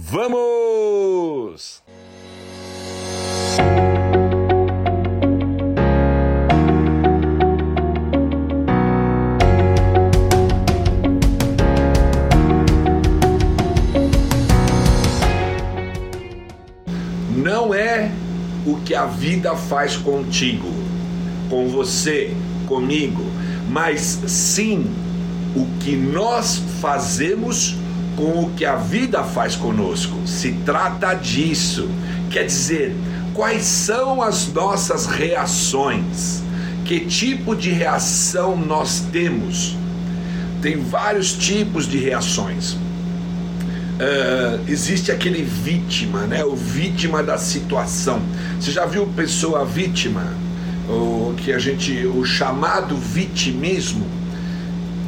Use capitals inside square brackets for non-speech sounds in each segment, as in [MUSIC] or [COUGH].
Vamos! Não é o que a vida faz contigo, com você, comigo, mas sim o que nós fazemos com o que a vida faz conosco. Se trata disso. Quer dizer, quais são as nossas reações? Que tipo de reação nós temos? Tem vários tipos de reações. Uh, existe aquele vítima, né? O vítima da situação. Você já viu pessoa vítima? O que a gente, o chamado vitimismo.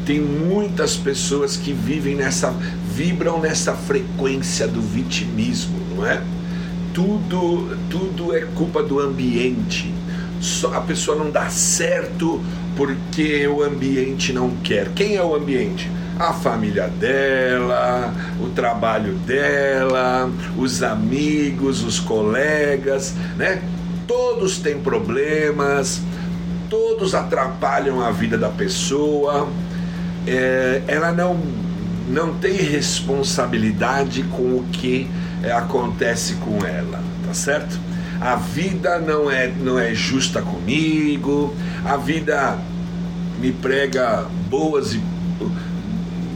Tem muitas pessoas que vivem nessa, vibram nessa frequência do vitimismo, não é? Tudo, tudo é culpa do ambiente. Só a pessoa não dá certo porque o ambiente não quer. Quem é o ambiente? a família dela, o trabalho dela, os amigos, os colegas, né? Todos têm problemas, todos atrapalham a vida da pessoa. É, ela não, não tem responsabilidade com o que é, acontece com ela, tá certo? A vida não é, não é justa comigo, a vida me prega boas e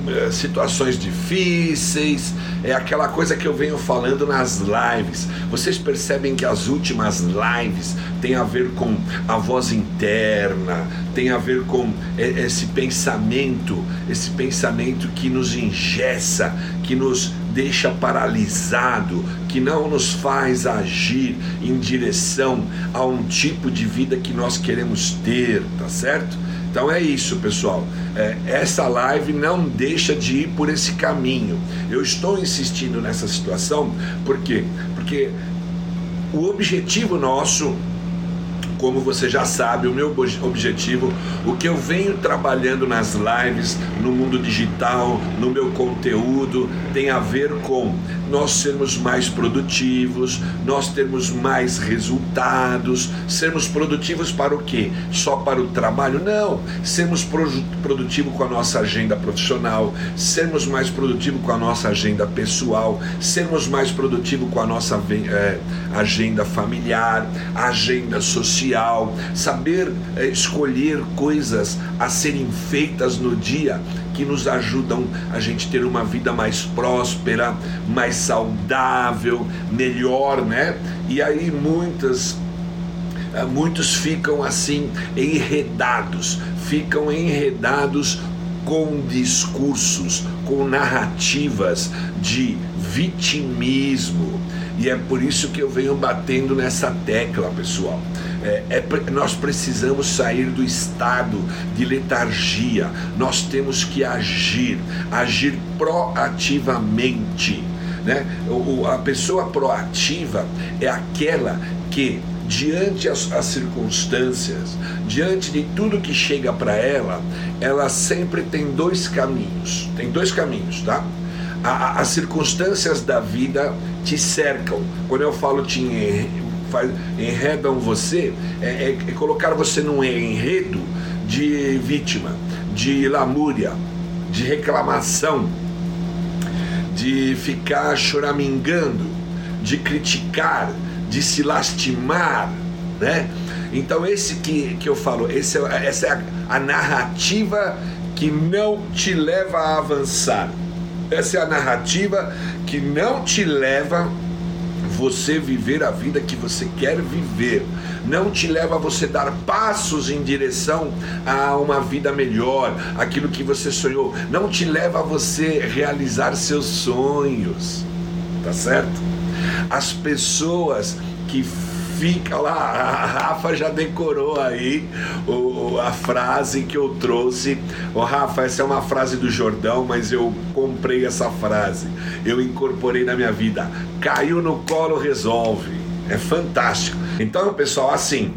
é, situações difíceis, é aquela coisa que eu venho falando nas lives. Vocês percebem que as últimas lives têm a ver com a voz interna, tem a ver com esse pensamento, esse pensamento que nos engessa, que nos deixa paralisado, que não nos faz agir em direção a um tipo de vida que nós queremos ter, tá certo? Então é isso, pessoal. É, essa live não deixa de ir por esse caminho. Eu estou insistindo nessa situação porque porque o objetivo nosso como você já sabe, o meu objetivo, o que eu venho trabalhando nas lives, no mundo digital, no meu conteúdo, tem a ver com nós sermos mais produtivos, nós termos mais resultados, sermos produtivos para o quê? Só para o trabalho? Não, sermos produtivos com a nossa agenda profissional, sermos mais produtivos com a nossa agenda pessoal, sermos mais produtivos com a nossa é, agenda familiar, agenda social. Saber é, escolher coisas a serem feitas no dia que nos ajudam a gente ter uma vida mais próspera, mais saudável, melhor, né? E aí muitas eh, muitos ficam assim enredados, ficam enredados com discursos, com narrativas de vitimismo. E é por isso que eu venho batendo nessa tecla, pessoal. É, é, nós precisamos sair do estado de letargia, nós temos que agir, agir proativamente. Né? O, a pessoa proativa é aquela que diante as, as, circunstâncias, diante de tudo que chega para ela, ela sempre tem dois caminhos. Tem dois caminhos, tá? A, a, as circunstâncias da vida te cercam. Quando eu falo te faz, enredam você, é, é, é colocar você num enredo de vítima, de lamúria, de reclamação, de ficar choramingando, de criticar, de se lastimar, né? Então esse que, que eu falo, esse, é, essa é a, a narrativa que não te leva a avançar. Essa é a narrativa que não te leva você viver a vida que você quer viver. Não te leva a você dar passos em direção a uma vida melhor, aquilo que você sonhou. Não te leva a você realizar seus sonhos. Tá certo? As pessoas que fica lá. A Rafa já decorou aí o, a frase que eu trouxe. Ô Rafa, essa é uma frase do Jordão, mas eu comprei essa frase. Eu incorporei na minha vida. Caiu no colo, resolve. É fantástico. Então, pessoal, assim,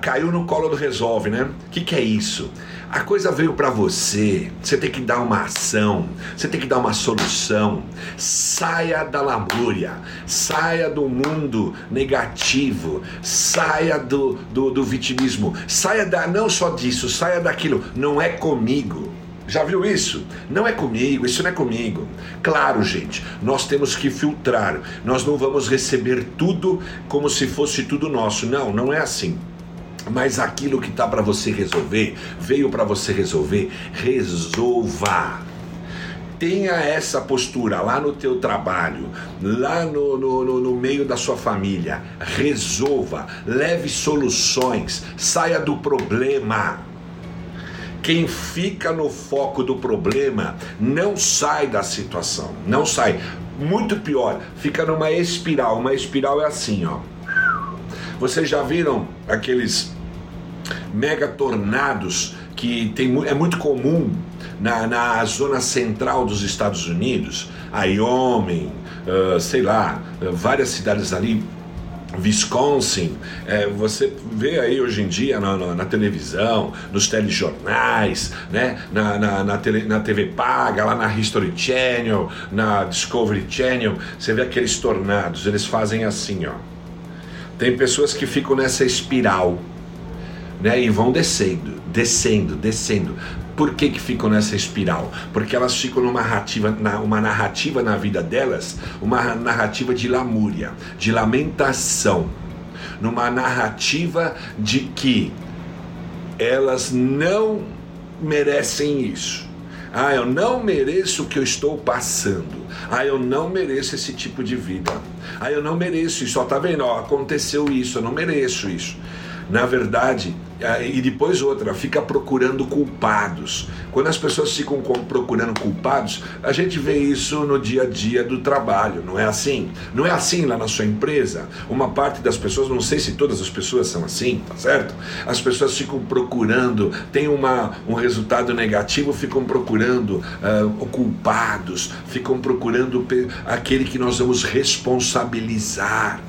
caiu no colo do resolve, né? O que, que é isso? A coisa veio para você, você tem que dar uma ação, você tem que dar uma solução. Saia da lamúria, saia do mundo negativo, saia do, do, do vitimismo, saia da, não só disso, saia daquilo, não é comigo. Já viu isso? Não é comigo, isso não é comigo. Claro, gente, nós temos que filtrar. Nós não vamos receber tudo como se fosse tudo nosso. Não, não é assim. Mas aquilo que está para você resolver, veio para você resolver, resolva tenha essa postura lá no teu trabalho, lá no, no, no, no, meio da sua família. Resolva, leve soluções, saia do problema. Quem fica no foco do problema não sai da situação, não sai. Muito pior, fica numa espiral. Uma espiral é assim, ó. Vocês já viram aqueles mega tornados que tem, é muito comum na, na zona central dos Estados Unidos, Wyoming, uh, sei lá, uh, várias cidades ali Wisconsin, é, você vê aí hoje em dia na, na, na televisão, nos telejornais, né? na, na, tele, na TV paga, lá na History Channel, na Discovery Channel, você vê aqueles tornados, eles fazem assim, ó. Tem pessoas que ficam nessa espiral, né? E vão descendo, descendo, descendo. Por que, que ficam nessa espiral? Porque elas ficam numa narrativa, na, uma narrativa na vida delas, uma narrativa de lamúria, de lamentação, numa narrativa de que elas não merecem isso. Ah, eu não mereço o que eu estou passando. Ah, eu não mereço esse tipo de vida. Ah, eu não mereço isso. Ó, tá vendo? Ó, aconteceu isso, eu não mereço isso. Na verdade, e depois outra, fica procurando culpados. Quando as pessoas ficam procurando culpados, a gente vê isso no dia a dia do trabalho, não é assim? Não é assim lá na sua empresa? Uma parte das pessoas, não sei se todas as pessoas são assim, tá certo? As pessoas ficam procurando, tem uma, um resultado negativo, ficam procurando uh, culpados, ficam procurando aquele que nós vamos responsabilizar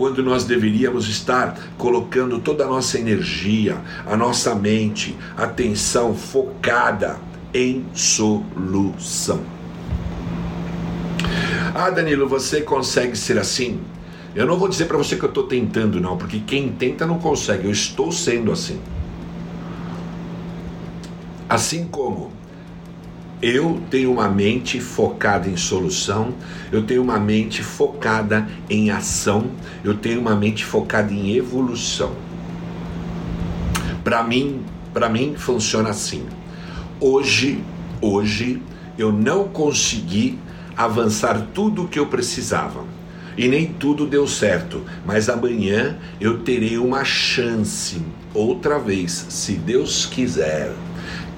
quando nós deveríamos estar colocando toda a nossa energia, a nossa mente, atenção focada em solução. Ah, Danilo, você consegue ser assim? Eu não vou dizer para você que eu estou tentando, não, porque quem tenta não consegue. Eu estou sendo assim. Assim como eu tenho uma mente focada em solução, eu tenho uma mente focada em ação, eu tenho uma mente focada em evolução. Para mim, para mim funciona assim. Hoje, hoje eu não consegui avançar tudo o que eu precisava. E nem tudo deu certo, mas amanhã eu terei uma chance outra vez, se Deus quiser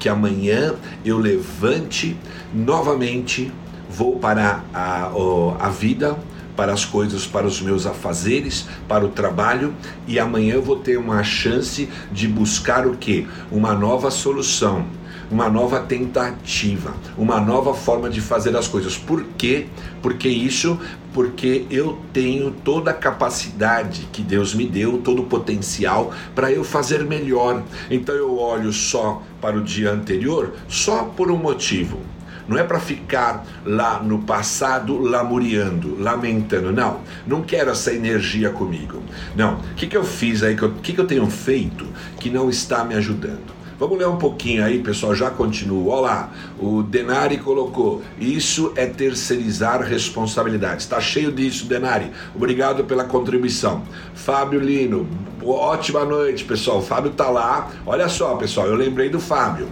que amanhã eu levante novamente, vou para a, a vida, para as coisas, para os meus afazeres, para o trabalho, e amanhã eu vou ter uma chance de buscar o que? Uma nova solução uma nova tentativa, uma nova forma de fazer as coisas. Por quê? Porque isso, porque eu tenho toda a capacidade que Deus me deu, todo o potencial para eu fazer melhor. Então eu olho só para o dia anterior só por um motivo. Não é para ficar lá no passado lamuriando, lamentando. Não, não quero essa energia comigo. Não, o que, que eu fiz aí, o que, que eu tenho feito que não está me ajudando? Vamos ler um pouquinho aí, pessoal, já continuo. Olha lá, o Denari colocou: Isso é terceirizar responsabilidades. Está cheio disso, Denari. Obrigado pela contribuição. Fábio Lino, ótima noite, pessoal. O Fábio tá lá. Olha só, pessoal, eu lembrei do Fábio.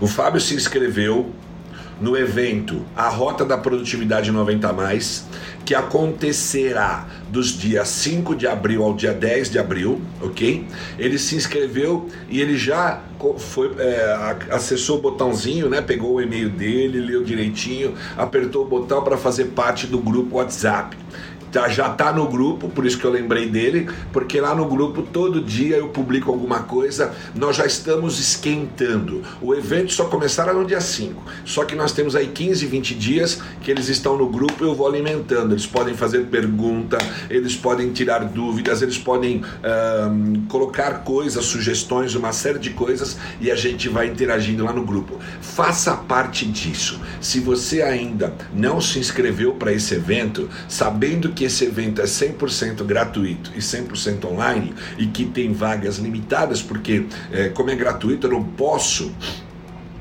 O Fábio se inscreveu no evento A Rota da Produtividade 90 Mais, que acontecerá dos dias 5 de abril ao dia 10 de abril, ok? Ele se inscreveu e ele já foi, é, acessou o botãozinho, né? Pegou o e-mail dele, leu direitinho, apertou o botão para fazer parte do grupo WhatsApp já tá no grupo, por isso que eu lembrei dele, porque lá no grupo todo dia eu publico alguma coisa, nós já estamos esquentando. O evento só começará no dia 5, só que nós temos aí 15, 20 dias que eles estão no grupo e eu vou alimentando. Eles podem fazer pergunta, eles podem tirar dúvidas, eles podem um, colocar coisas, sugestões, uma série de coisas e a gente vai interagindo lá no grupo. Faça parte disso. Se você ainda não se inscreveu para esse evento, sabendo que esse evento é 100% gratuito e 100% online e que tem vagas limitadas, porque é, como é gratuito eu não posso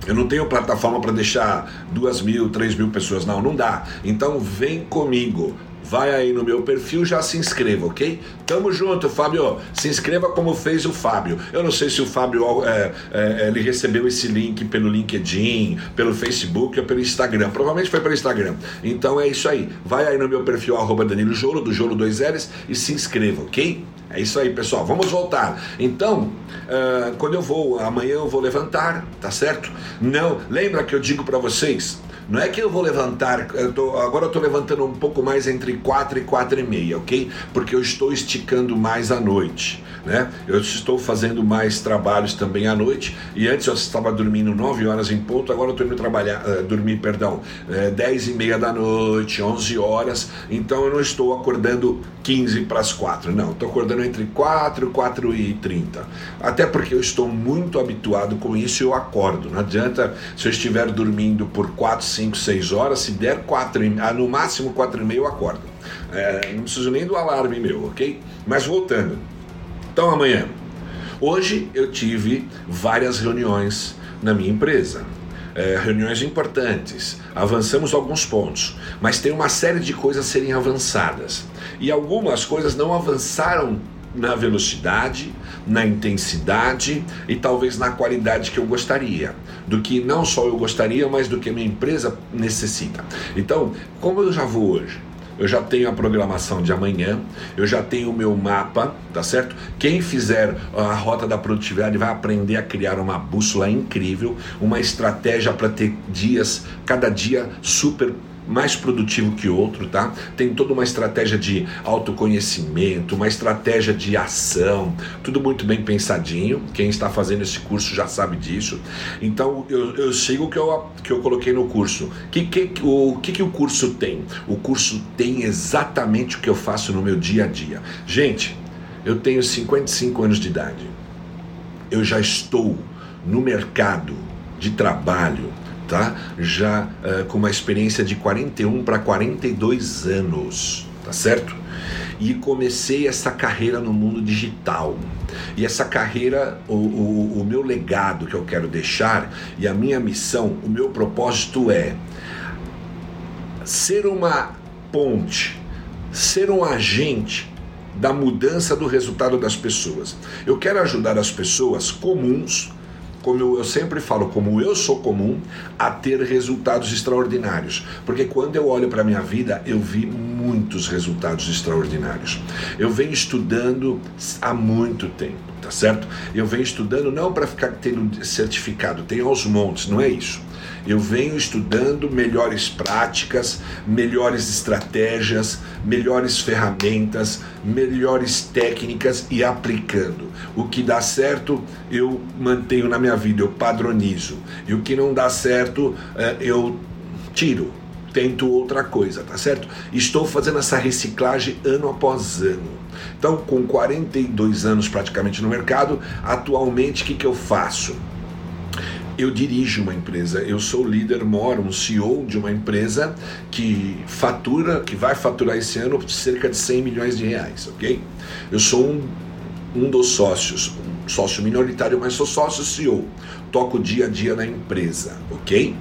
eu não tenho plataforma para deixar duas mil, três mil pessoas, não, não dá. Então vem comigo. Vai aí no meu perfil, já se inscreva, ok? Tamo junto, Fábio. Se inscreva como fez o Fábio. Eu não sei se o Fábio é, é, ele recebeu esse link pelo LinkedIn, pelo Facebook ou pelo Instagram. Provavelmente foi pelo Instagram. Então é isso aí. Vai aí no meu perfil, arroba Danilo Jolo, do Jolo 2 L's, e se inscreva, ok? É isso aí, pessoal. Vamos voltar. Então, uh, quando eu vou, amanhã eu vou levantar, tá certo? Não, lembra que eu digo para vocês não é que eu vou levantar, eu tô, agora eu estou levantando um pouco mais entre 4 e 4 e meia, ok? Porque eu estou esticando mais à noite, né? Eu estou fazendo mais trabalhos também à noite. E antes eu estava dormindo 9 horas em ponto, agora eu estou indo trabalhar, uh, dormir, perdão, uh, 10 e meia da noite, 11 horas, então eu não estou acordando 15 para as 4, não, estou acordando entre 4 e 4 e 30, até porque eu estou muito habituado com isso e eu acordo, não adianta se eu estiver dormindo por 4, 5, 6 horas, se der 4, ah, no máximo 4 e meio eu acordo. É, não preciso nem do alarme meu, ok? Mas voltando. Então amanhã. Hoje eu tive várias reuniões na minha empresa. É, reuniões importantes, avançamos alguns pontos, mas tem uma série de coisas a serem avançadas. E algumas coisas não avançaram na velocidade, na intensidade e talvez na qualidade que eu gostaria, do que não só eu gostaria, mas do que a minha empresa necessita. Então, como eu já vou hoje? eu já tenho a programação de amanhã, eu já tenho o meu mapa, tá certo? Quem fizer a rota da produtividade vai aprender a criar uma bússola incrível, uma estratégia para ter dias, cada dia super mais produtivo que outro, tá? Tem toda uma estratégia de autoconhecimento, uma estratégia de ação, tudo muito bem pensadinho. Quem está fazendo esse curso já sabe disso. Então eu, eu sigo o que eu, que eu coloquei no curso. Que, que, o que, que o curso tem? O curso tem exatamente o que eu faço no meu dia a dia. Gente, eu tenho 55 anos de idade. Eu já estou no mercado de trabalho tá? Já uh, com uma experiência de 41 para 42 anos, tá certo? E comecei essa carreira no mundo digital. E essa carreira, o, o, o meu legado que eu quero deixar e a minha missão, o meu propósito é ser uma ponte, ser um agente da mudança do resultado das pessoas. Eu quero ajudar as pessoas comuns como eu sempre falo, como eu sou comum, a ter resultados extraordinários. Porque quando eu olho para a minha vida, eu vi muitos resultados extraordinários. Eu venho estudando há muito tempo, tá certo? Eu venho estudando não para ficar tendo certificado, tem aos montes, não é isso eu venho estudando melhores práticas, melhores estratégias, melhores ferramentas, melhores técnicas e aplicando. O que dá certo, eu mantenho na minha vida, eu padronizo. E o que não dá certo, eh, eu tiro tento outra coisa, tá certo? Estou fazendo essa reciclagem ano após ano. Então, com 42 anos praticamente no mercado, atualmente o que, que eu faço? Eu dirijo uma empresa, eu sou líder moro, um CEO de uma empresa que fatura, que vai faturar esse ano cerca de 100 milhões de reais, ok? Eu sou um, um dos sócios, sócio minoritário, mas sou sócio CEO, toco dia a dia na empresa, ok?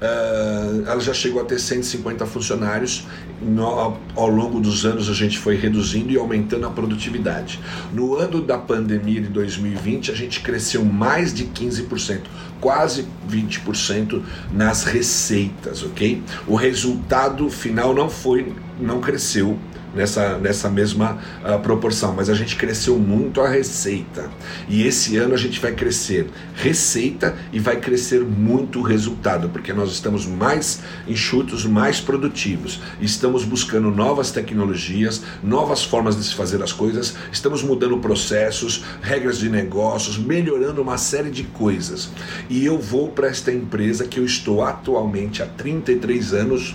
Uh, ela já chegou a ter 150 funcionários. No, ao longo dos anos a gente foi reduzindo e aumentando a produtividade. No ano da pandemia de 2020 a gente cresceu mais de 15%, quase 20% nas receitas, ok? O resultado final não foi, não cresceu nessa, nessa mesma uh, proporção, mas a gente cresceu muito a receita. E esse ano a gente vai crescer receita e vai crescer muito o resultado, porque nós estamos mais enxutos, mais produtivos. Estamos buscando novas tecnologias, novas formas de se fazer as coisas, estamos mudando processos, regras de negócios, melhorando uma série de coisas. E eu vou para esta empresa que eu estou atualmente há 33 anos,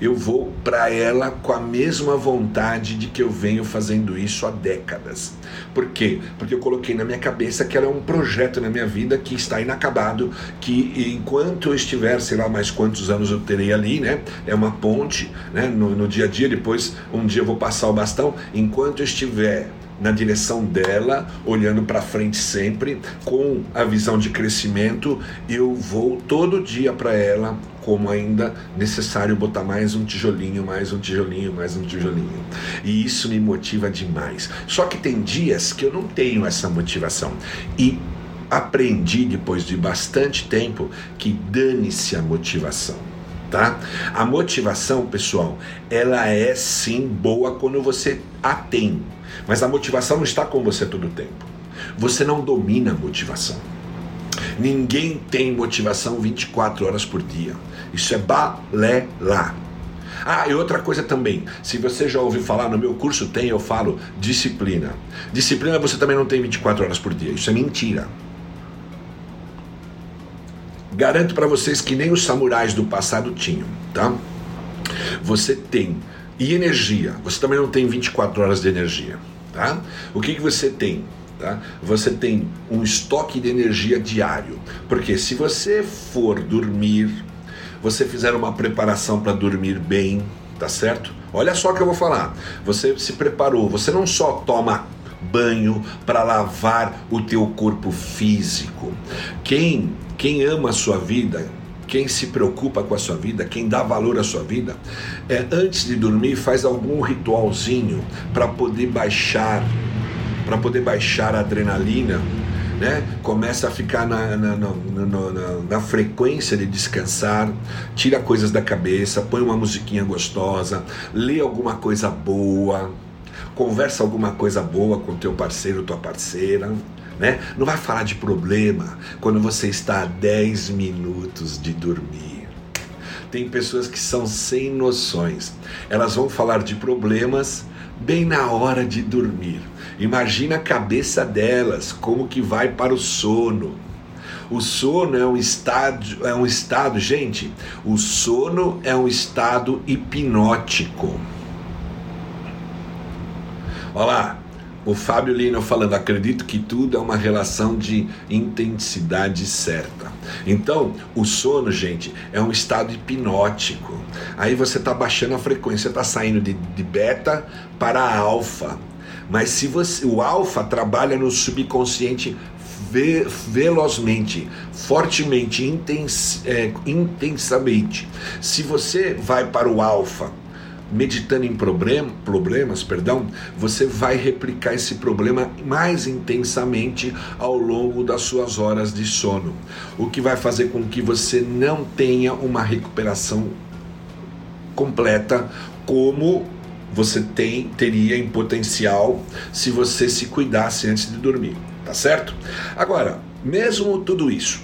eu vou para ela com a mesma vontade de que eu venho fazendo isso há décadas. Por quê? Porque eu coloquei na minha cabeça que era um projeto na minha vida que está inacabado, que enquanto eu estiver, sei lá mais quantos anos eu terei ali, né? É uma ponte, né? No, no dia a dia, depois um dia eu vou passar o bastão, enquanto eu estiver na direção dela, olhando para frente sempre, com a visão de crescimento, eu vou todo dia para ela, como ainda necessário botar mais um tijolinho, mais um tijolinho, mais um tijolinho. E isso me motiva demais. Só que tem dias que eu não tenho essa motivação. E aprendi depois de bastante tempo que dane-se a motivação. Tá? A motivação, pessoal, ela é sim boa quando você a tem, mas a motivação não está com você todo o tempo. Você não domina a motivação. Ninguém tem motivação 24 horas por dia. Isso é balela. Ah, e outra coisa também, se você já ouviu falar, no meu curso tem, eu falo disciplina. Disciplina você também não tem 24 horas por dia. Isso é mentira. Garanto para vocês que nem os samurais do passado tinham, tá? Você tem e energia. Você também não tem 24 horas de energia, tá? O que, que você tem? Tá? Você tem um estoque de energia diário. Porque se você for dormir, você fizer uma preparação para dormir bem, tá certo? Olha só o que eu vou falar. Você se preparou, você não só toma banho para lavar o teu corpo físico. Quem quem ama a sua vida, quem se preocupa com a sua vida, quem dá valor à sua vida, é, antes de dormir faz algum ritualzinho para poder baixar, para poder baixar a adrenalina, né? Começa a ficar na, na, na, na, frequência de descansar, tira coisas da cabeça, põe uma musiquinha gostosa, lê alguma coisa boa, conversa alguma coisa boa com teu parceiro, tua parceira né? Não vai falar de problema quando você está a 10 minutos de dormir. Tem pessoas que são sem noções. Elas vão falar de problemas bem na hora de dormir. Imagina a cabeça delas, como que vai para o sono. O sono é um estado, é um estado, gente, o sono é um estado hipnótico. Olha lá, o Fábio Lino falando, acredito que tudo é uma relação de intensidade certa. Então, o sono, gente, é um estado hipnótico. Aí você está baixando a frequência, está saindo de, de beta para alfa. Mas se você, o alfa trabalha no subconsciente ve, velozmente, fortemente, intens, é, intensamente. Se você vai para o alfa meditando em problem, problemas, perdão, você vai replicar esse problema mais intensamente ao longo das suas horas de sono, o que vai fazer com que você não tenha uma recuperação completa como você tem teria em potencial se você se cuidasse antes de dormir, tá certo? Agora, mesmo tudo isso,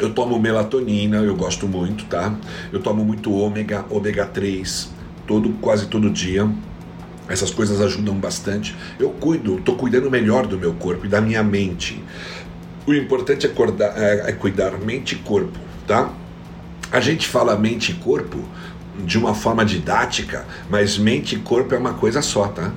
eu tomo melatonina, eu gosto muito, tá? Eu tomo muito ômega, ômega 3, todo, quase todo dia. Essas coisas ajudam bastante. Eu cuido, estou cuidando melhor do meu corpo e da minha mente. O importante é, acordar, é, é cuidar mente e corpo, tá? A gente fala mente e corpo de uma forma didática, mas mente e corpo é uma coisa só, tá?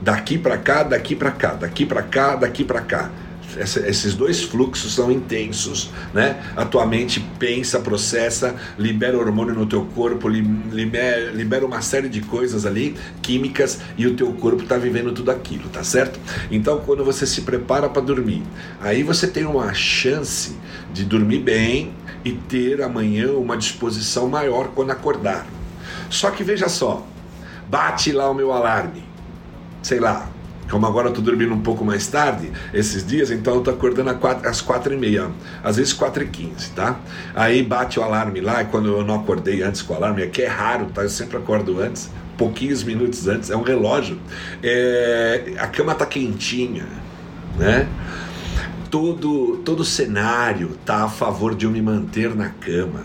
Daqui para cá, daqui para cá, daqui para cá, daqui para cá esses dois fluxos são intensos, né? A tua mente pensa, processa, libera hormônio no teu corpo, libera, libera uma série de coisas ali, químicas, e o teu corpo está vivendo tudo aquilo, tá certo? Então, quando você se prepara para dormir, aí você tem uma chance de dormir bem e ter amanhã uma disposição maior quando acordar. Só que veja só, bate lá o meu alarme, sei lá, como agora eu tô dormindo um pouco mais tarde, esses dias, então eu tô acordando às quatro e meia, às vezes quatro e quinze, tá? Aí bate o alarme lá, e quando eu não acordei antes com o alarme, que é raro, tá? Eu sempre acordo antes, pouquinhos minutos antes, é um relógio. É, a cama tá quentinha, né? Todo, todo cenário tá a favor de eu me manter na cama.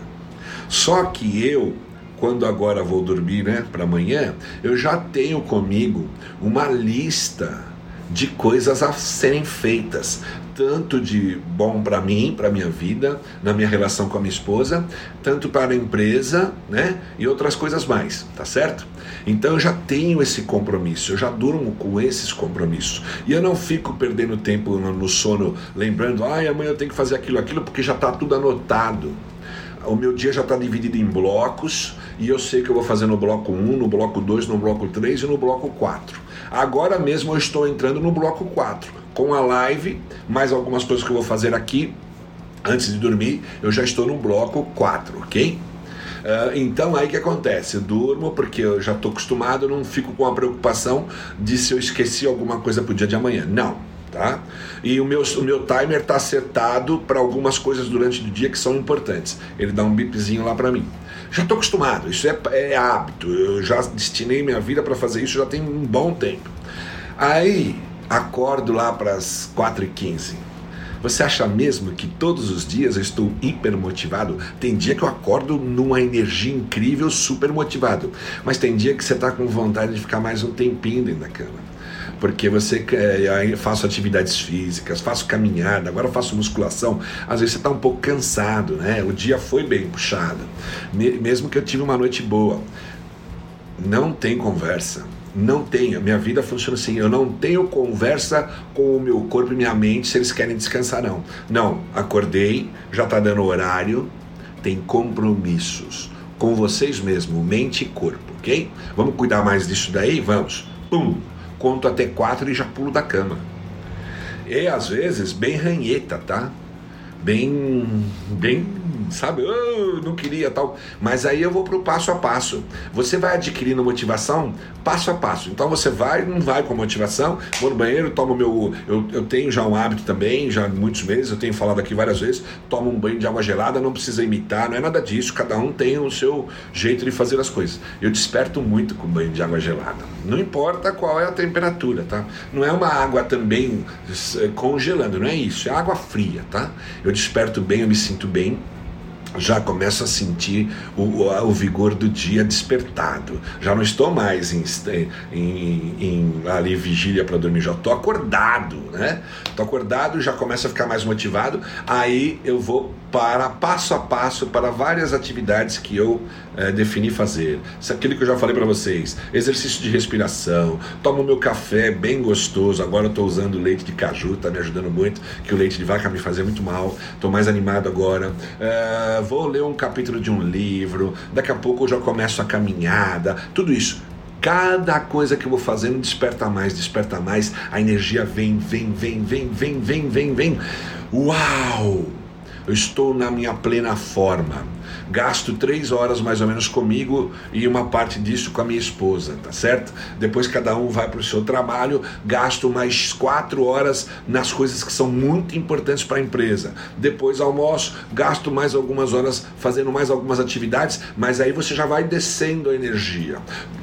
Só que eu quando agora vou dormir, né, para amanhã, eu já tenho comigo uma lista de coisas a serem feitas, tanto de bom para mim, para minha vida, na minha relação com a minha esposa, tanto para a empresa, né, e outras coisas mais, tá certo? Então eu já tenho esse compromisso, eu já durmo com esses compromissos. E eu não fico perdendo tempo no sono lembrando, ai, amanhã eu tenho que fazer aquilo, aquilo, porque já está tudo anotado o meu dia já está dividido em blocos e eu sei que eu vou fazer no bloco 1, no bloco 2, no bloco 3 e no bloco 4. Agora mesmo eu estou entrando no bloco 4, com a live, mais algumas coisas que eu vou fazer aqui antes de dormir, eu já estou no bloco 4, ok? Uh, então aí que acontece? Eu durmo porque eu já estou acostumado, não fico com a preocupação de se eu esqueci alguma coisa para o dia de amanhã. Não tá? E o meu, o meu timer está acertado para algumas coisas durante o dia que são importantes. Ele dá um bipzinho lá para mim. Já estou acostumado, isso é, é hábito. Eu já destinei minha vida para fazer isso já tem um bom tempo. Aí acordo lá para as 4h15. Você acha mesmo que todos os dias eu estou hiper motivado? Tem dia que eu acordo numa energia incrível, super motivado. Mas tem dia que você está com vontade de ficar mais um tempinho dentro da cama porque você é, faço atividades físicas, faço caminhada, agora faço musculação, às vezes você está um pouco cansado, né? O dia foi bem puxado, mesmo que eu tive uma noite boa. Não tem conversa. Não tenho. Minha vida funciona assim. Eu não tenho conversa com o meu corpo e minha mente se eles querem descansar, não. Não. Acordei, já está dando horário, tem compromissos com vocês mesmo, mente e corpo, ok? Vamos cuidar mais disso daí? Vamos. Pum! conto até quatro e já pulo da cama. E às vezes bem ranheta, tá? Bem, bem sabe? Eu não queria tal. Mas aí eu vou para o passo a passo. Você vai adquirindo motivação passo a passo. Então você vai, não vai com motivação, vou no banheiro, tomo meu. Eu, eu tenho já um hábito também, já há muitos meses, eu tenho falado aqui várias vezes, tomo um banho de água gelada, não precisa imitar, não é nada disso, cada um tem o seu jeito de fazer as coisas. Eu desperto muito com banho de água gelada. Não importa qual é a temperatura, tá? Não é uma água também eh, congelando, não é isso, é água fria, tá? Eu desperto bem, eu me sinto bem já começo a sentir o, o, vigor do dia despertado. Já não estou mais em, em, em ali vigília para dormir, já estou acordado, né? Estou acordado, já começo a ficar mais motivado. Aí eu vou para passo a passo para várias atividades que eu é, defini fazer. Isso é aquilo que eu já falei para vocês: exercício de respiração, tomo meu café bem gostoso. Agora eu estou usando leite de caju, está me ajudando muito, que o leite de vaca me fazia muito mal. Estou mais animado agora. É, vou ler um capítulo de um livro. Daqui a pouco eu já começo a caminhada. Tudo isso cada coisa que eu vou fazendo desperta mais, desperta mais, a energia vem, vem, vem, vem, vem, vem, vem, vem. Uau! eu estou na minha plena forma. Gasto três horas mais ou menos comigo e uma parte disso com a minha esposa, tá certo? Depois cada um vai para o seu trabalho, gasto mais quatro horas nas coisas que são muito importantes para a empresa. Depois almoço, gasto mais algumas horas fazendo mais algumas atividades, mas aí você já vai descendo a energia.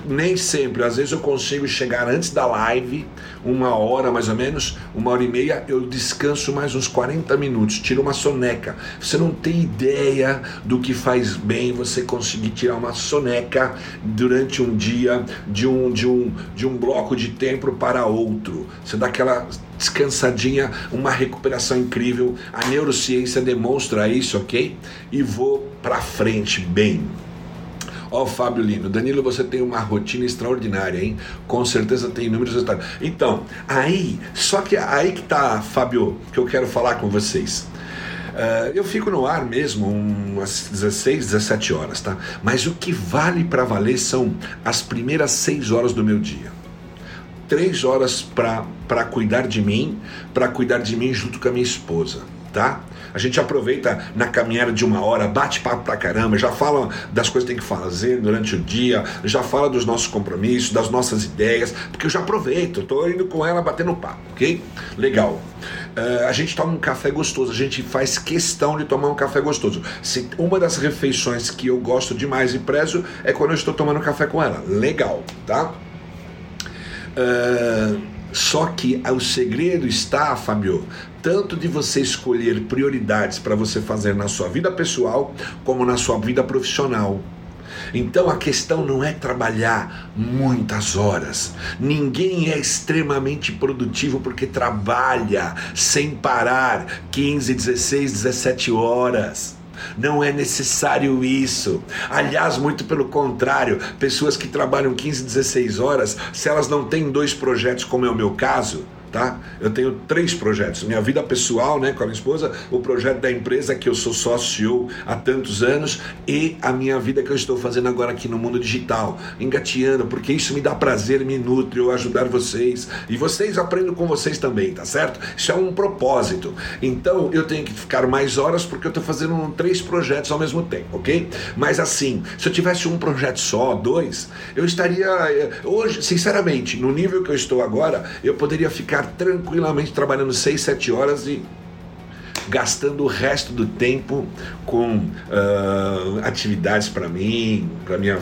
Nem sempre, às vezes eu consigo chegar antes da live, uma hora mais ou menos, uma hora e meia, eu descanso mais uns 40 minutos, tiro uma soneca. Você não tem ideia do que faz bem você conseguir tirar uma soneca durante um dia de um, de um, de um bloco de tempo para outro. Você dá aquela descansadinha, uma recuperação incrível. A neurociência demonstra isso, ok? E vou para frente bem. Ó, oh, Fábio Lino, Danilo, você tem uma rotina extraordinária, hein? Com certeza tem inúmeros resultados. Então, aí, só que aí que tá, Fábio, que eu quero falar com vocês. Uh, eu fico no ar mesmo umas 16, 17 horas, tá? Mas o que vale para valer são as primeiras 6 horas do meu dia. Três horas para cuidar de mim, para cuidar de mim junto com a minha esposa, tá? A gente aproveita na caminhada de uma hora, bate papo pra caramba, já fala das coisas que tem que fazer durante o dia, já fala dos nossos compromissos, das nossas ideias, porque eu já aproveito, tô indo com ela batendo papo, ok? Legal. Uh, a gente toma um café gostoso, a gente faz questão de tomar um café gostoso. Se, uma das refeições que eu gosto demais e prezo é quando eu estou tomando café com ela. Legal, tá? Uh, só que o segredo está, Fabio, tanto de você escolher prioridades para você fazer na sua vida pessoal, como na sua vida profissional. Então a questão não é trabalhar muitas horas. Ninguém é extremamente produtivo porque trabalha sem parar 15, 16, 17 horas. Não é necessário isso. Aliás, muito pelo contrário, pessoas que trabalham 15, 16 horas, se elas não têm dois projetos, como é o meu caso, tá? Eu tenho três projetos: minha vida pessoal, né, com a minha esposa, o projeto da empresa que eu sou sócio há tantos anos e a minha vida que eu estou fazendo agora aqui no mundo digital, engateando, porque isso me dá prazer, me nutre, eu ajudar vocês e vocês aprendo com vocês também, tá certo? Isso é um propósito. Então eu tenho que ficar mais horas porque eu estou fazendo três projetos ao mesmo tempo, ok? Mas assim, se eu tivesse um projeto só, dois, eu estaria eh, hoje, sinceramente, no nível que eu estou agora, eu poderia ficar ficar tranquilamente trabalhando 6, 7 horas e gastando o resto do tempo com uh, atividades para mim, para minha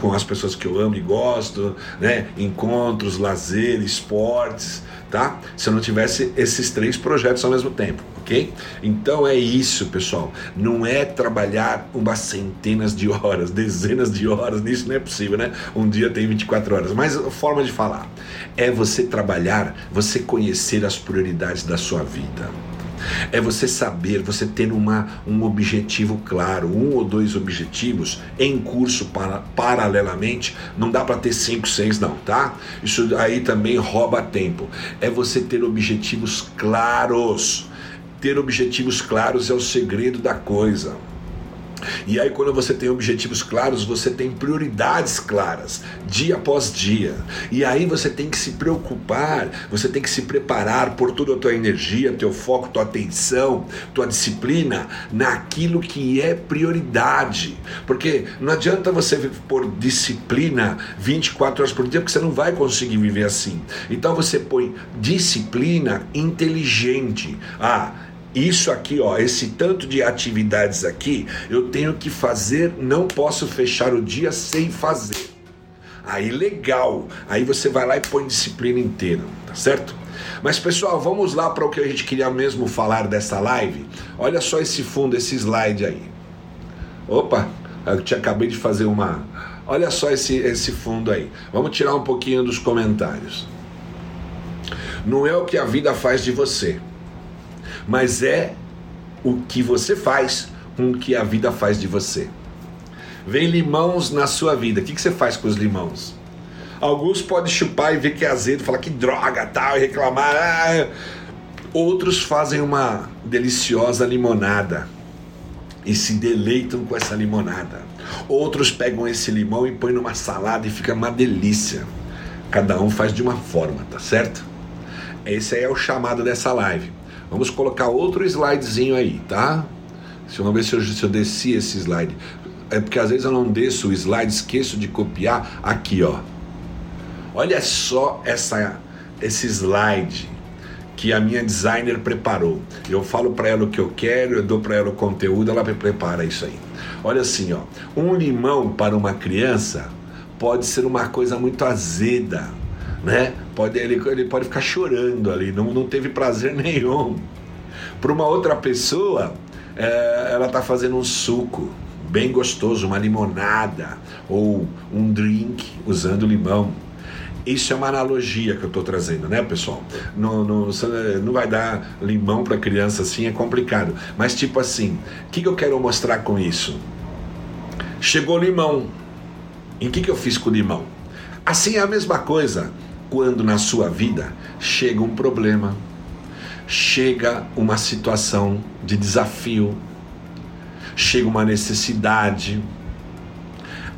com as pessoas que eu amo e gosto, né? Encontros, lazer, esportes, tá? Se eu não tivesse esses três projetos ao mesmo tempo, ok? Então é isso, pessoal. Não é trabalhar umas centenas de horas, [LAUGHS] dezenas de horas, nisso não é possível, né? Um dia tem 24 horas, mas a forma de falar é você trabalhar, você conhecer as prioridades da sua vida. É você saber, você ter uma, um objetivo claro, um ou dois objetivos em curso para, paralelamente. Não dá para ter cinco, seis, não, tá? Isso aí também rouba tempo. É você ter objetivos claros. Ter objetivos claros é o segredo da coisa. E aí, quando você tem objetivos claros, você tem prioridades claras, dia após dia. E aí você tem que se preocupar, você tem que se preparar por toda a tua energia, teu foco, tua atenção, tua disciplina naquilo que é prioridade. Porque não adianta você pôr disciplina 24 horas por dia, porque você não vai conseguir viver assim. Então você põe disciplina inteligente. Ah, isso aqui, ó, esse tanto de atividades aqui, eu tenho que fazer, não posso fechar o dia sem fazer. Aí legal, aí você vai lá e põe disciplina inteira, tá certo? Mas pessoal, vamos lá para o que a gente queria mesmo falar dessa live. Olha só esse fundo, esse slide aí. Opa, eu te acabei de fazer uma. Olha só esse, esse fundo aí. Vamos tirar um pouquinho dos comentários. Não é o que a vida faz de você mas é o que você faz com o que a vida faz de você. Vem limãos na sua vida, o que, você faz com os limãos? Alguns podem chupar e ver que é azedo, falar que droga tal, e reclamar. Ah. Outros fazem uma deliciosa limonada e se deleitam com essa limonada. Outros pegam esse limão e põem numa salada e fica uma delícia. Cada um faz de uma forma, tá certo? Esse aí é o chamado dessa live. Vamos colocar outro slidezinho aí, tá? Deixa eu ver se eu, se eu desci esse slide. É porque às vezes eu não desço o slide, esqueço de copiar. Aqui, ó. Olha só essa, esse slide que a minha designer preparou. Eu falo para ela o que eu quero, eu dou para ela o conteúdo, ela prepara isso aí. Olha assim, ó. Um limão para uma criança pode ser uma coisa muito azeda né? Pode, ele, ele pode ficar chorando ali, não, não teve prazer [LAUGHS] nenhum. Para uma outra pessoa, é, ela está fazendo um suco bem gostoso, uma limonada ou um drink usando limão. Isso é uma analogia que eu estou trazendo, né, pessoal? Não, não, não vai dar limão para criança assim, é complicado. Mas, tipo assim, o que, que eu quero mostrar com isso? Chegou limão. Em que, que eu fiz com o limão? Assim é a mesma coisa quando na sua vida chega um problema, chega uma situação de desafio, chega uma necessidade,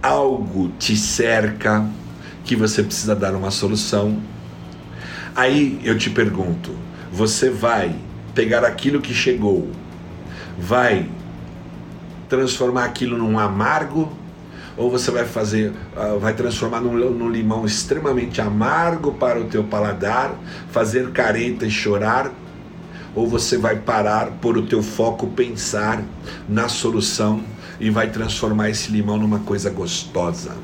algo te cerca que você precisa dar uma solução. Aí eu te pergunto: você vai pegar aquilo que chegou, vai transformar aquilo num amargo ou você vai fazer, uh, vai transformar num, num, limão extremamente amargo para o teu paladar, fazer careta e chorar, ou você vai parar por o teu foco pensar na solução e vai transformar esse limão numa coisa gostosa.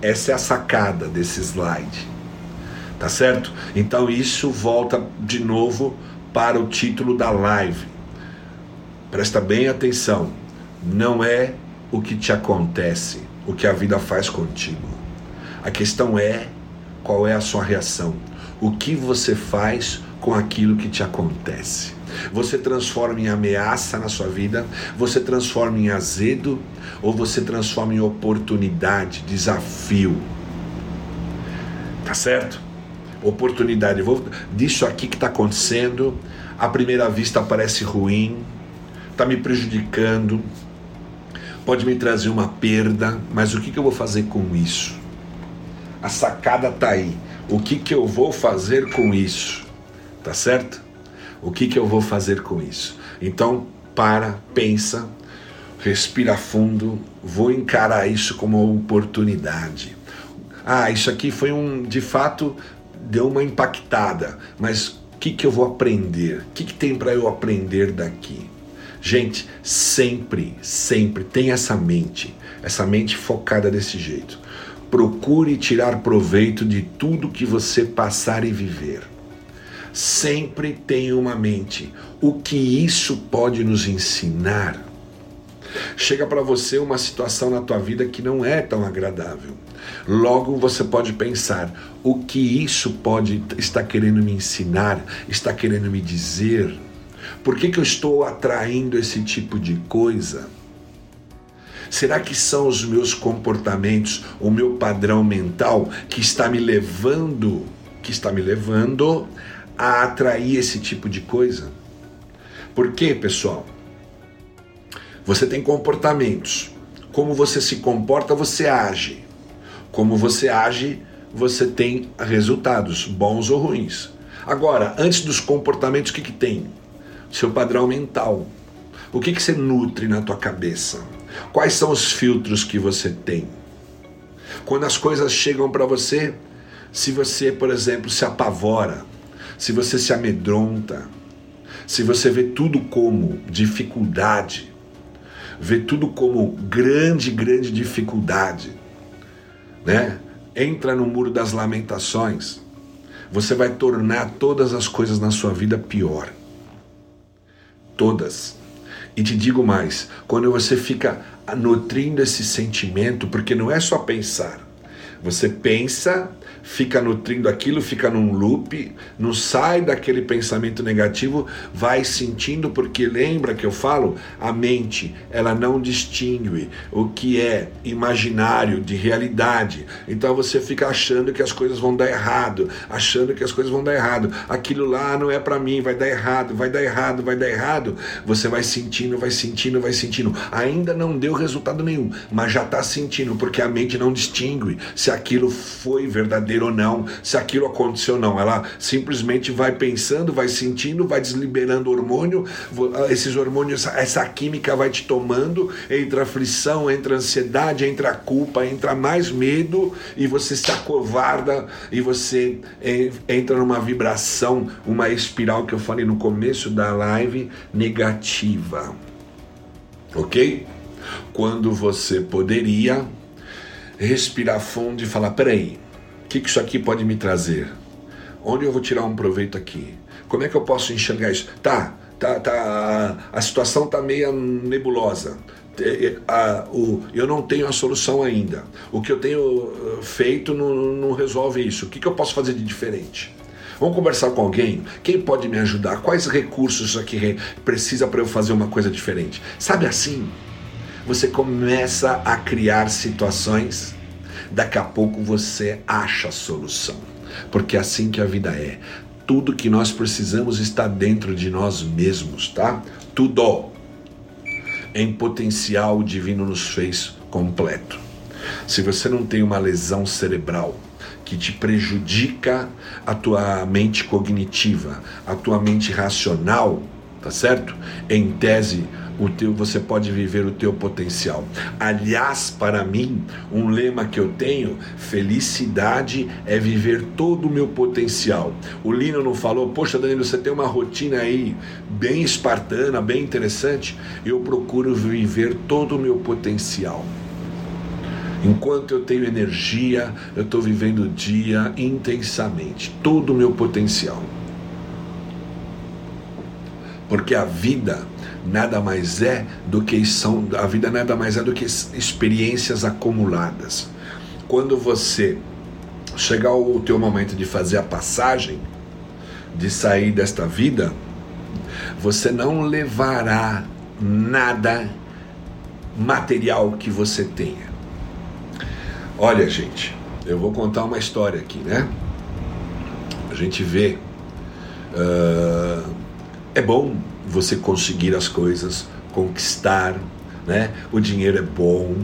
Essa é a sacada desse slide. Tá certo? Então isso volta de novo para o título da live. Presta bem atenção. Não é o que te acontece, o que a vida faz contigo. A questão é qual é a sua reação. O que você faz com aquilo que te acontece? Você transforma em ameaça na sua vida, você transforma em azedo ou você transforma em oportunidade, desafio. Tá certo? Oportunidade. Vou, disso aqui que está acontecendo, à primeira vista parece ruim, está me prejudicando, pode me trazer uma perda, mas o que, que eu vou fazer com isso? A sacada está aí. O que, que eu vou fazer com isso? Tá certo? O que, que eu vou fazer com isso? Então, para, pensa, respira fundo, vou encarar isso como uma oportunidade. Ah, isso aqui foi um, de fato, deu uma impactada, mas o que, que eu vou aprender? O que, que tem para eu aprender daqui? Gente, sempre, sempre tem essa mente, essa mente focada desse jeito. Procure tirar proveito de tudo que você passar e viver. Sempre tenha uma mente. O que isso pode nos ensinar? Chega para você uma situação na tua vida que não é tão agradável. Logo você pode pensar: o que isso pode estar querendo me ensinar, está querendo me dizer? Por que, que eu estou atraindo esse tipo de coisa? Será que são os meus comportamentos, o meu padrão mental que está me levando, que está me levando a atrair esse tipo de coisa? Por quê, pessoal? Você tem comportamentos. Como você se comporta, você age. Como você age, você tem resultados, bons ou ruins. Agora, antes dos comportamentos, o que, que tem? Seu padrão mental. O que, que você nutre na tua cabeça? Quais são os filtros que você tem? Quando as coisas chegam para você, se você, por exemplo, se apavora, se você se amedronta, se você vê tudo como dificuldade, vê tudo como grande, grande dificuldade, né? Entra no muro das lamentações, você vai tornar todas as coisas na sua vida pior todas. E te digo mais, quando você fica nutrindo esse sentimento, porque não é só pensar, você pensa fica nutrindo aquilo, fica num loop, não sai daquele pensamento negativo, vai sentindo, porque lembra que eu falo, a mente, ela não distingue o que é imaginário de realidade. Então você fica achando que as coisas vão dar errado, achando que as coisas vão dar errado. Aquilo lá não é para mim, vai dar errado, vai dar errado, vai dar errado. Você vai sentindo, vai sentindo, vai sentindo. Ainda não deu resultado nenhum, mas já está sentindo, porque a mente não distingue se aquilo foi verdadeiro verdadeiro ou não, se aquilo aconteceu ou não. Ela simplesmente vai pensando, vai sentindo, vai desliberando hormônio, ah, esses hormônios, essa química vai te tomando, entra aflição, entra ansiedade, entra culpa, entra mais medo e você se acovarda e você entra numa vibração, uma espiral que eu falei no começo da live negativa. Ok? Quando você poderia respirar fundo e falar: peraí, que, que isso aqui pode me trazer? Onde eu vou tirar um proveito aqui? Como é que eu posso enxergar isso? Tá, tá, tá a situação tá meio nebulosa. eu não tenho a solução ainda. O que eu tenho uh, feito não, não resolve isso. O que, que eu posso fazer de diferente? Vamos conversar com alguém? Quem pode me ajudar? Quais recursos isso aqui precisa para eu fazer uma coisa diferente? Sabe assim? Você começa a criar situações daqui a pouco você acha a solução. Porque é assim que a vida é. Tudo que nós precisamos está dentro de nós mesmos, tá? Tudo. Em potencial, o divino nos fez completo. Se você não tem uma lesão cerebral que te prejudica a tua mente cognitiva, a tua mente racional, tá certo? Em tese, o teu, você pode viver o teu potencial. Aliás, para mim, um lema que eu tenho: felicidade é viver todo o meu potencial. O Lino não falou, poxa, Danilo, você tem uma rotina aí bem espartana, bem interessante. Eu procuro viver todo o meu potencial. Enquanto eu tenho energia, eu estou vivendo o dia intensamente, todo o meu potencial. Porque a vida nada mais é do que são a vida nada mais é do que experiências acumuladas. Quando você chegar o teu momento de fazer a passagem, de sair desta vida, você não levará nada material que você tenha. Olha, gente, eu vou contar uma história aqui, né? A gente vê. Uh, é bom você conseguir as coisas, conquistar, né? O dinheiro é bom,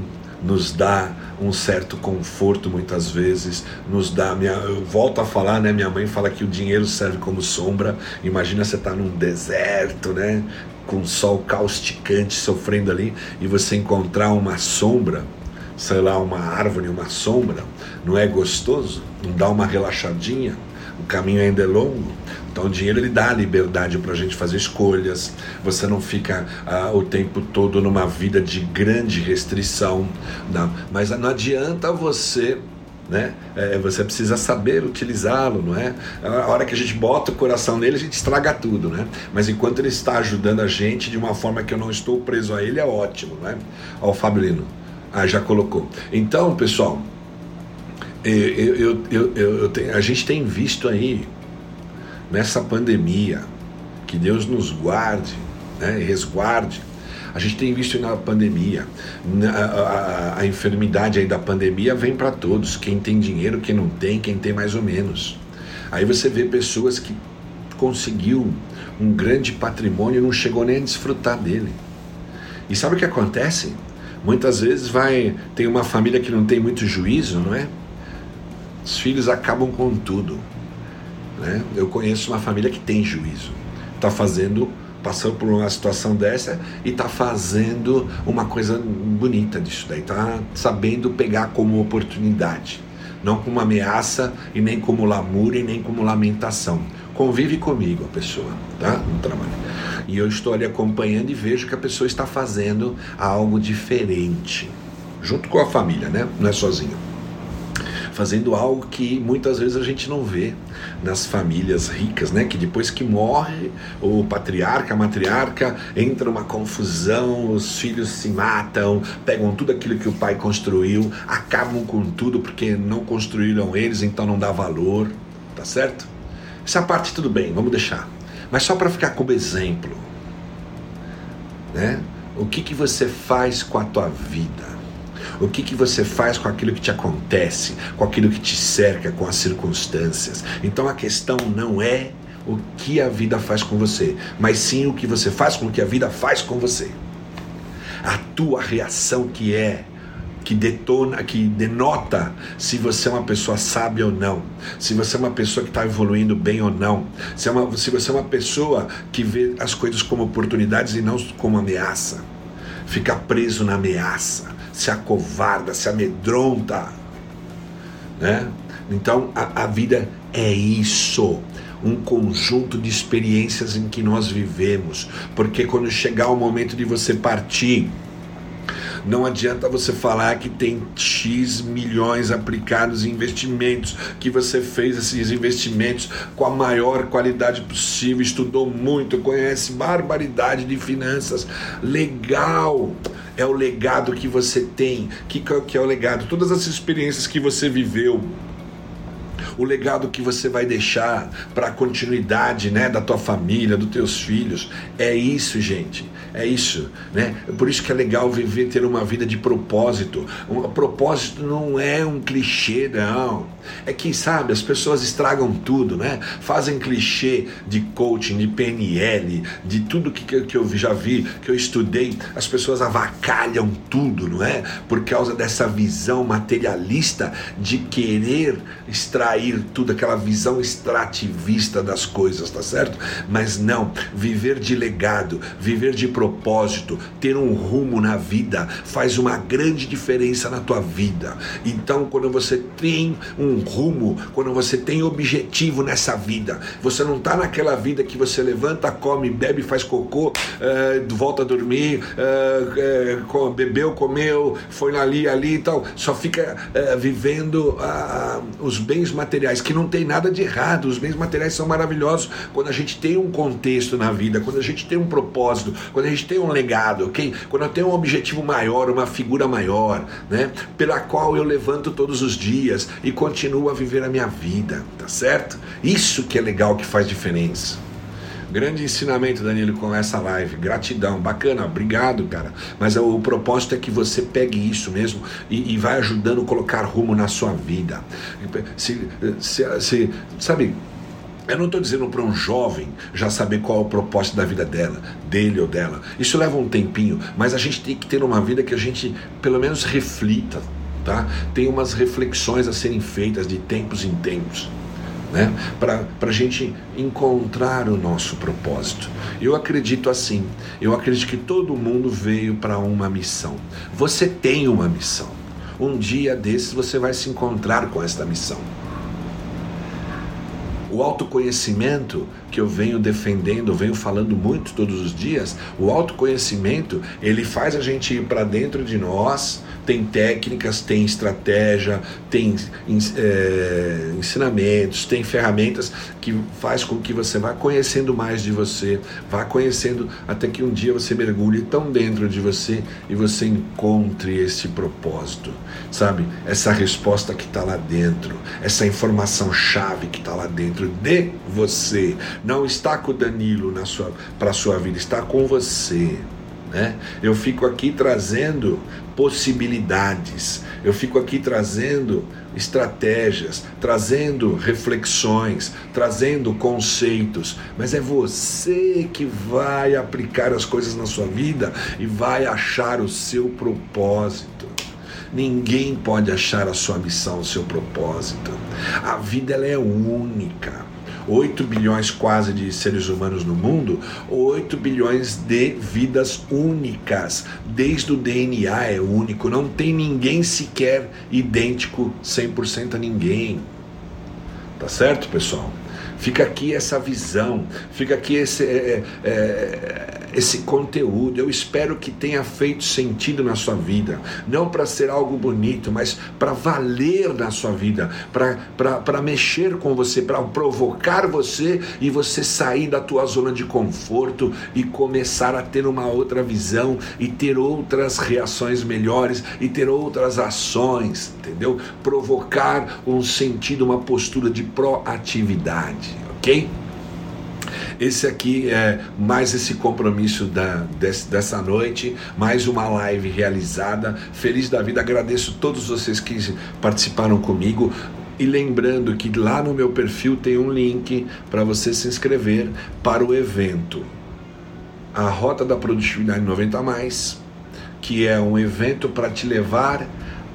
nos dá um certo conforto muitas vezes, nos dá, minha, eu volto a falar, né, minha mãe fala que o dinheiro serve como sombra, imagina você estar tá num deserto, né, com sol causticante sofrendo ali, e você encontrar uma sombra, sei lá, uma árvore, uma sombra, não é gostoso? Não dá uma relaxadinha? O caminho ainda é longo, então o dinheiro ele dá liberdade para a gente fazer escolhas. Você não fica ah, o tempo todo numa vida de grande restrição, não. Mas não adianta você né? É, você precisa saber utilizá-lo, não é? A hora que a gente bota o coração nele, a gente estraga tudo, né? Mas enquanto ele está ajudando a gente de uma forma que eu não estou preso a ele, é ótimo, né? Ó, o Fábio Lino, ah, já colocou. Então, pessoal, eu, eu, eu, eu, tenho, a gente tem visto aí nessa pandemia, que Deus nos guarde né, resguarde. A gente tem visto na pandemia, a, a, a enfermidade aí da pandemia vem para todos, quem tem dinheiro, quem não tem, quem tem mais ou menos. Aí você vê pessoas que conseguiu um grande patrimônio e não chegou nem a desfrutar dele. E sabe o que acontece? Muitas vezes vai tem uma família que não tem muito juízo, não é? Os filhos acabam com tudo. Né? Eu conheço uma família que tem juízo, está fazendo, passando por uma situação dessa e está fazendo uma coisa bonita disso daí, está sabendo pegar como oportunidade, não como ameaça e nem como lamúria e nem como lamentação. Convive comigo a pessoa, tá? No trabalho. E eu estou ali acompanhando e vejo que a pessoa está fazendo algo diferente, junto com a família, né? Não é sozinho fazendo algo que muitas vezes a gente não vê nas famílias ricas, né? Que depois que morre o patriarca, a matriarca, entra uma confusão, os filhos se matam, pegam tudo aquilo que o pai construiu, acabam com tudo porque não construíram eles, então não dá valor, tá certo? Essa parte tudo bem, vamos deixar. Mas só para ficar como exemplo, né? O que que você faz com a tua vida? O que, que você faz com aquilo que te acontece, com aquilo que te cerca, com as circunstâncias. Então a questão não é o que a vida faz com você, mas sim o que você faz com o que a vida faz com você. A tua reação que é que detona, que denota se você é uma pessoa sábia ou não, se você é uma pessoa que está evoluindo bem ou não, se, é uma, se você é uma pessoa que vê as coisas como oportunidades e não como ameaça, fica preso na ameaça, se acovarda, se amedronta. Né? Então a, a vida é isso um conjunto de experiências em que nós vivemos, porque quando chegar o momento de você partir, não adianta você falar que tem X milhões aplicados em investimentos, que você fez esses investimentos com a maior qualidade possível, estudou muito, conhece barbaridade de finanças. Legal! É o legado que você tem. Que, que é o legado? Todas as experiências que você viveu o legado que você vai deixar para a continuidade né, da tua família, dos teus filhos. É isso, gente. É isso, né? Por isso que é legal viver, ter uma vida de propósito. Um propósito não é um clichê, não. É que, sabe, as pessoas estragam tudo, né? Fazem clichê de coaching, de PNL, de tudo que, que eu já vi, que eu estudei. As pessoas avacalham tudo, não é? Por causa dessa visão materialista de querer extrair extrair tudo, aquela visão extrativista das coisas, tá certo? Mas não, viver de legado, viver de propósito, ter um rumo na vida faz uma grande diferença na tua vida. Então, quando você tem um rumo, quando você tem objetivo nessa vida, você não tá naquela vida que você levanta, come, bebe, faz cocô, uh, volta a dormir, uh, uh, bebeu, comeu, foi ali, ali e tal, só fica vivendo os bens materiais, que não tem nada de errado, os bens materiais são maravilhosos quando a gente tem um contexto na vida, quando a gente tem um propósito, quando a gente tem um legado, ok? Quando eu tenho um objetivo maior, uma figura maior, né? Pela qual eu levanto todos os dias e continuo a viver a minha vida, tá certo? Isso que é legal, que faz diferença. Grande ensinamento, Danilo, com essa live. Gratidão, bacana, obrigado, cara. Mas o, propósito é que você pegue isso mesmo e, e vai ajudando a colocar rumo na sua vida. Se, se, se sabe, eu não estou dizendo para um jovem já saber qual é o propósito da vida dela, dele ou dela. Isso leva um tempinho, mas a gente tem que ter uma vida que a gente pelo menos reflita, tá? Tem umas reflexões a serem feitas de tempos em tempos né? para a gente encontrar o nosso propósito. Eu acredito assim, eu acredito que todo mundo veio para uma missão. Você tem uma missão. Um dia desses você vai se encontrar com esta missão. O autoconhecimento que eu venho defendendo, eu venho falando muito todos os dias, o autoconhecimento, ele faz a gente ir para dentro de nós, tem técnicas, tem estratégia, tem é, ensinamentos, tem ferramentas que faz com que você vá conhecendo mais de você, vá conhecendo até que um dia você mergulhe tão dentro de você e você encontre esse propósito, sabe? Essa resposta que está lá dentro, essa informação chave que está lá dentro de você, não está com o Danilo na sua para sua vida, está com você. Né? Eu fico aqui trazendo possibilidades, eu fico aqui trazendo estratégias, trazendo reflexões, trazendo conceitos, mas é você que vai aplicar as coisas na sua vida e vai achar o seu propósito. Ninguém pode achar a sua missão, o seu propósito. A vida ela é única. 8 bilhões quase de seres humanos no mundo, 8 bilhões de vidas únicas. Desde o DNA é único, não tem ninguém sequer idêntico 100% a ninguém. Tá certo, pessoal? Fica aqui essa visão, fica aqui esse, é, é, é esse conteúdo. Eu espero que tenha feito sentido na sua vida, não para ser algo bonito, mas para valer na sua vida, para mexer com você, para provocar você e você sair da tua zona de conforto e começar a ter uma outra visão e ter outras reações melhores e ter outras ações, entendeu? Provocar um sentido, uma postura de proatividade, ok? Esse aqui é mais esse compromisso da, desse, dessa noite, mais uma live realizada. Feliz da vida, agradeço todos vocês que participaram comigo. E lembrando que lá no meu perfil tem um link para você se inscrever para o evento. A Rota da Produtividade 90 mais, que é um evento para te levar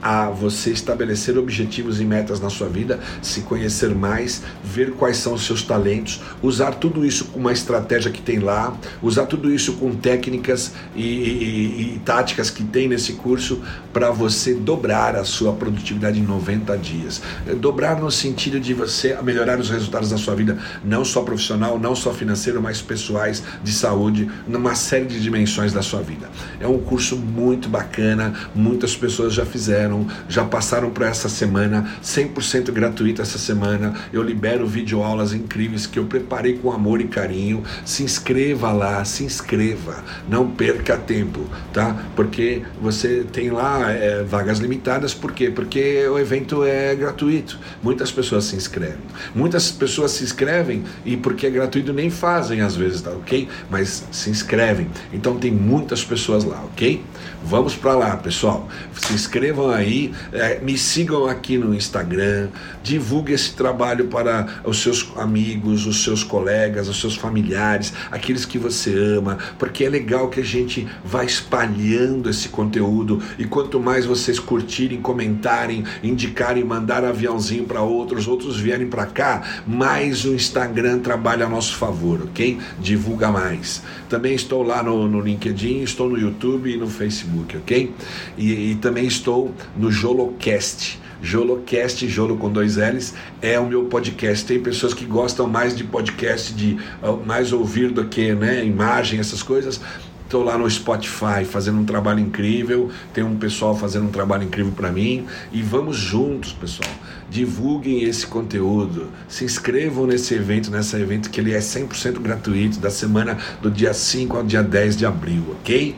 a você estabelecer objetivos e metas na sua vida, se conhecer mais, ver quais são os seus talentos, usar tudo isso com uma estratégia que tem lá, usar tudo isso com técnicas e, e, e táticas que tem nesse curso para você dobrar a sua produtividade em 90 dias. Dobrar no sentido de você melhorar os resultados da sua vida, não só profissional, não só financeiro, mas pessoais, de saúde, numa série de dimensões da sua vida. É um curso muito bacana, muitas pessoas já fizeram já passaram por essa semana, 100% gratuito essa semana. Eu libero videoaulas incríveis que eu preparei com amor e carinho. Se inscreva lá, se inscreva, não perca tempo, tá? Porque você tem lá é, vagas limitadas, por quê? Porque o evento é gratuito. Muitas pessoas se inscrevem. Muitas pessoas se inscrevem e porque é gratuito nem fazem às vezes, tá ok? Mas se inscrevem. Então tem muitas pessoas lá, ok? Vamos para lá, pessoal. Se inscrevam aí, é, me sigam aqui no Instagram, divulgue esse trabalho para os seus amigos, os seus colegas, os seus familiares, aqueles que você ama, porque é legal que a gente vá espalhando esse conteúdo e quanto mais vocês curtirem, comentarem, indicarem, mandar aviãozinho para outros, outros vierem para cá, mais o Instagram trabalha a nosso favor, ok? Divulga mais. Também estou lá no, no LinkedIn, estou no YouTube e no Facebook, ok? E, e também estou no Jolocast. Jolocast, Jolo com dois L's, é o meu podcast. Tem pessoas que gostam mais de podcast, de uh, mais ouvir do que né, imagem, essas coisas. Estou lá no Spotify fazendo um trabalho incrível, tem um pessoal fazendo um trabalho incrível para mim e vamos juntos, pessoal. Divulguem esse conteúdo, se inscrevam nesse evento, nesse evento que ele é 100% gratuito, da semana do dia 5 ao dia 10 de abril, ok?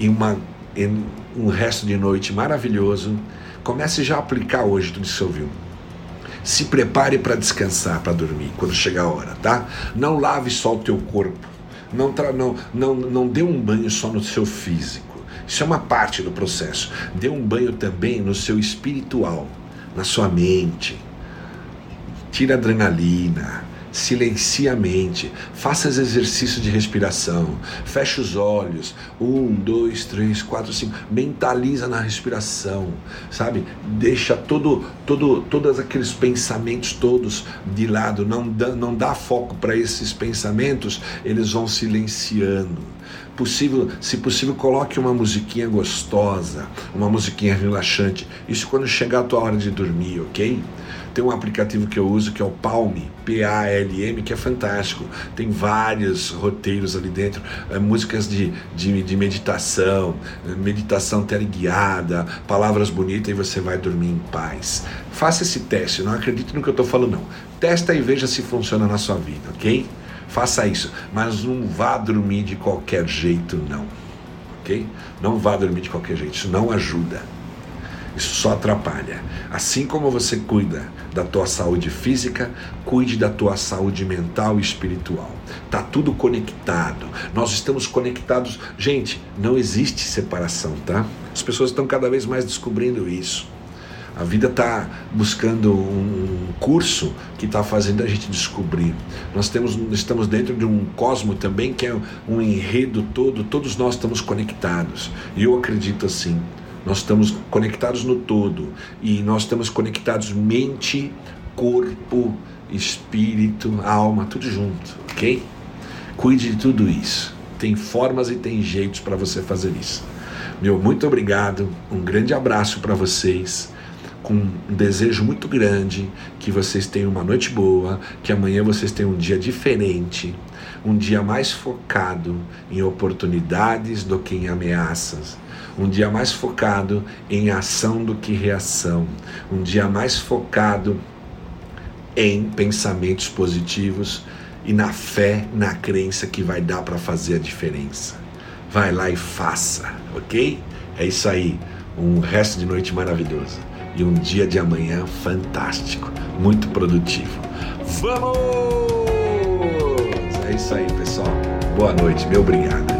E uma, um resto de noite maravilhoso. Comece já a aplicar hoje tudo que você ouviu. Se prepare para descansar, para dormir, quando chegar a hora, tá? Não lave só o teu corpo não, não, não, não dê um banho só no seu físico. Isso é uma parte do processo. Dê um banho também no seu espiritual, na sua mente. Tira adrenalina, silencia a mente, faça os exercícios de respiração, feche os olhos, um, dois, três, quatro, cinco, mentaliza na respiração, sabe? Deixa todo, todo, todos aqueles pensamentos todos de lado, não dá, não dá foco para esses pensamentos, eles vão silenciando. Possível, se possível, coloque uma musiquinha gostosa, uma musiquinha relaxante. Isso quando chegar a tua hora de dormir, ok? Tem um aplicativo que eu uso que é o Palm, P-A-L-M, que é fantástico. Tem vários roteiros ali dentro, é, músicas de, de, de meditação, meditação teleguiada, palavras bonitas e você vai dormir em paz. Faça esse teste, não acredite no que eu estou falando, não. Testa e veja se funciona na sua vida, ok? Faça isso, mas não vá dormir de qualquer jeito, não. Ok? Não vá dormir de qualquer jeito, isso não ajuda. Isso só atrapalha. Assim como você cuida da tua saúde física, cuide da tua saúde mental e espiritual. Tá tudo conectado. Nós estamos conectados. Gente, não existe separação, tá? As pessoas estão cada vez mais descobrindo isso. A vida está buscando um curso que está fazendo a gente descobrir. Nós temos, estamos dentro de um cosmo também que é um enredo todo, todos nós estamos conectados. E eu acredito assim. Nós estamos conectados no todo e nós estamos conectados mente, corpo, espírito, alma, tudo junto, ok? Cuide de tudo isso. Tem formas e tem jeitos para você fazer isso. Meu muito obrigado, um grande abraço para vocês com um desejo muito grande que vocês tenham uma noite boa, que amanhã vocês tenham um dia diferente, um dia mais focado em oportunidades do que em ameaças, um dia mais focado em ação do que reação, um dia mais focado em pensamentos positivos e na fé, na crença que vai dar para fazer a diferença. Vai lá e faça, ok? É isso aí. Um resto de noite maravilhoso e um dia de amanhã fantástico, muito produtivo. Vamos! É isso aí, pessoal. Boa noite, meu obrigado.